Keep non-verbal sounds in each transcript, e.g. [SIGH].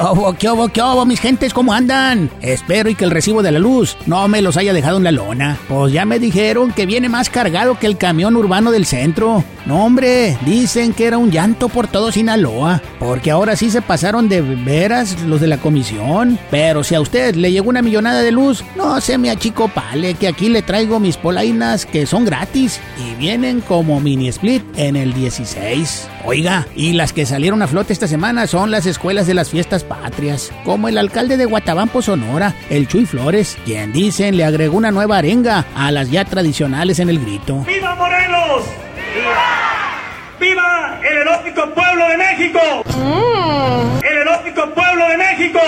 Hubo, qué hubo, qué hubo, mis gentes? ¿Cómo andan? Espero y que el recibo de la luz no me los haya dejado en la lona. Pues ya me dijeron que viene más cargado que el camión urbano del centro. No, hombre, dicen que era un llanto por todo Sinaloa. Porque ahora sí se pasaron de veras los de la comisión. Pero si a usted le llegó una millonada de luz, no se me achicopale que aquí le traigo mis polainas que son gratis y vienen como mini split en el 16. Oiga, y las que salieron a flote esta semana son las escuelas de las fiestas patrias, como el alcalde de Guatabampo, Sonora, el Chuy Flores, quien dicen le agregó una nueva arenga a las ya tradicionales en el grito. ¡Viva Morelos! ¡Viva! ¡Viva el erótico pueblo de México! Mm. ¡El erótico pueblo de México!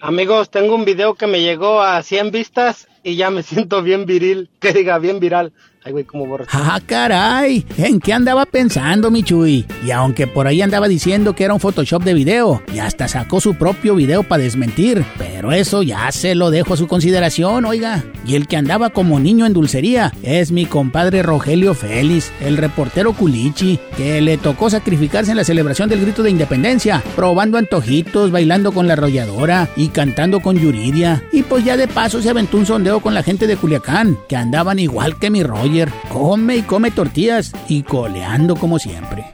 Amigos, tengo un video que me llegó a 100 vistas y ya me siento bien viril, [LAUGHS] que diga bien viral. Ay, güey, ¿cómo borras? ¡Ah, caray! ¿En qué andaba pensando, mi Chuy? Y aunque por ahí andaba diciendo que era un Photoshop de video, y hasta sacó su propio video para desmentir, pero eso ya se lo dejo a su consideración, oiga. Y el que andaba como niño en dulcería es mi compadre Rogelio Félix, el reportero Culichi, que le tocó sacrificarse en la celebración del grito de independencia, probando antojitos, bailando con la arrolladora y cantando con Yuridia. Y pues ya de paso se aventó un sondeo con la gente de Culiacán, que andaban igual que mi rollo come y come tortillas y coleando como siempre.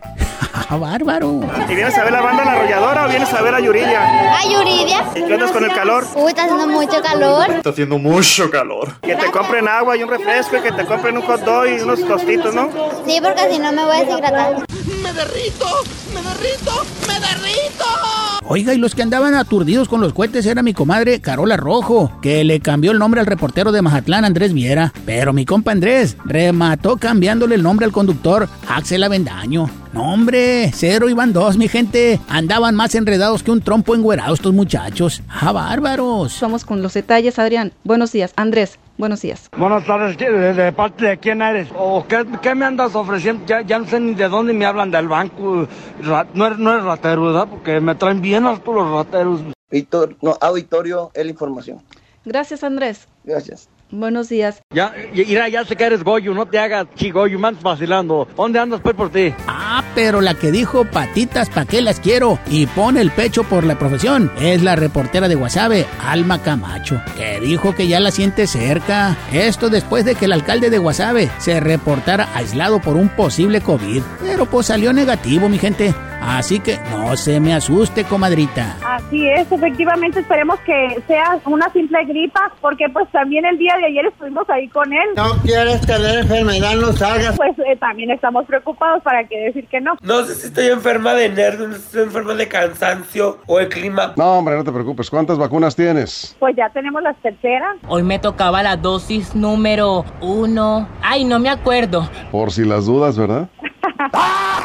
[LAUGHS] ¡Bárbaro! ¿Y vienes a ver la banda La Arrolladora o vienes a ver a Yuridia? ¿A Yuridia? ¿Y qué andas con el calor? Uy, está haciendo mucho calor. Está haciendo mucho calor. Que te compren agua y un refresco y que te compren un hot dog y unos tostitos, ¿no? Sí, porque si no me voy a deshidratar. ¡Me derrito! ¡Me derrito! ¡Me derrito! Oiga, y los que andaban aturdidos con los cohetes era mi comadre Carola Rojo, que le cambió el nombre al reportero de Mazatlán, Andrés Viera. Pero mi compa Andrés remató cambiándole el nombre al conductor Axel Avendaño. No, hombre, cero iban dos, mi gente. Andaban más enredados que un trompo engüerado estos muchachos. ¡Ah, bárbaros! Vamos con los detalles, Adrián. Buenos días, Andrés. Buenos días. Buenas tardes, ¿de, parte de quién eres? ¿O qué, me andas ofreciendo? Ya, no sé ni de dónde me hablan del banco. no, eres, no ratero, ¿verdad? Porque me traen bien harto los rateros. No, auditorio, es la información. Gracias, Andrés. Gracias. Buenos días. Ya, mira, ya sé que eres Goyo, no te hagas chigoyo, me andas vacilando. ¿Dónde andas pues por ti? Ah, pero la que dijo patitas, ¿pa' qué las quiero? Y pone el pecho por la profesión. Es la reportera de Guasave, Alma Camacho, que dijo que ya la siente cerca. Esto después de que el alcalde de Guasave se reportara aislado por un posible COVID. Pero pues salió negativo, mi gente. Así que no se me asuste, comadrita. Así es, efectivamente esperemos que sea una simple gripa, porque pues también el día de ayer estuvimos ahí con él. No quieres tener enfermedad, no salgas. Pues eh, también estamos preocupados, para qué decir que no. No sé si estoy enferma de nervios, si estoy enferma de cansancio o el clima. No, hombre, no te preocupes. ¿Cuántas vacunas tienes? Pues ya tenemos las terceras. Hoy me tocaba la dosis número uno. Ay, no me acuerdo. Por si las dudas, ¿verdad? [LAUGHS]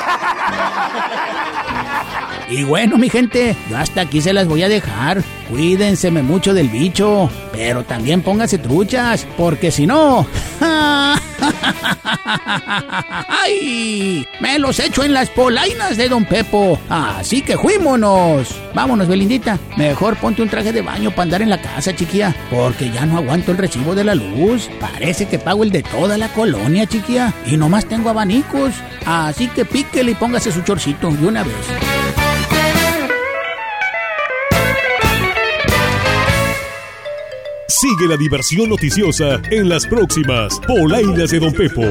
Y bueno, mi gente, yo hasta aquí se las voy a dejar. Cuídense mucho del bicho, pero también pónganse truchas, porque si no... [LAUGHS] ¡Ay! Me los echo en las polainas de Don Pepo. Así que fuímonos. Vámonos, Belindita. Mejor ponte un traje de baño para andar en la casa, chiquilla. Porque ya no aguanto el recibo de la luz. Parece que pago el de toda la colonia, chiquilla. Y nomás tengo abanicos. Así que píquele y póngase su chorcito de una vez. Sigue la diversión noticiosa en las próximas Polainas de Don Pepo.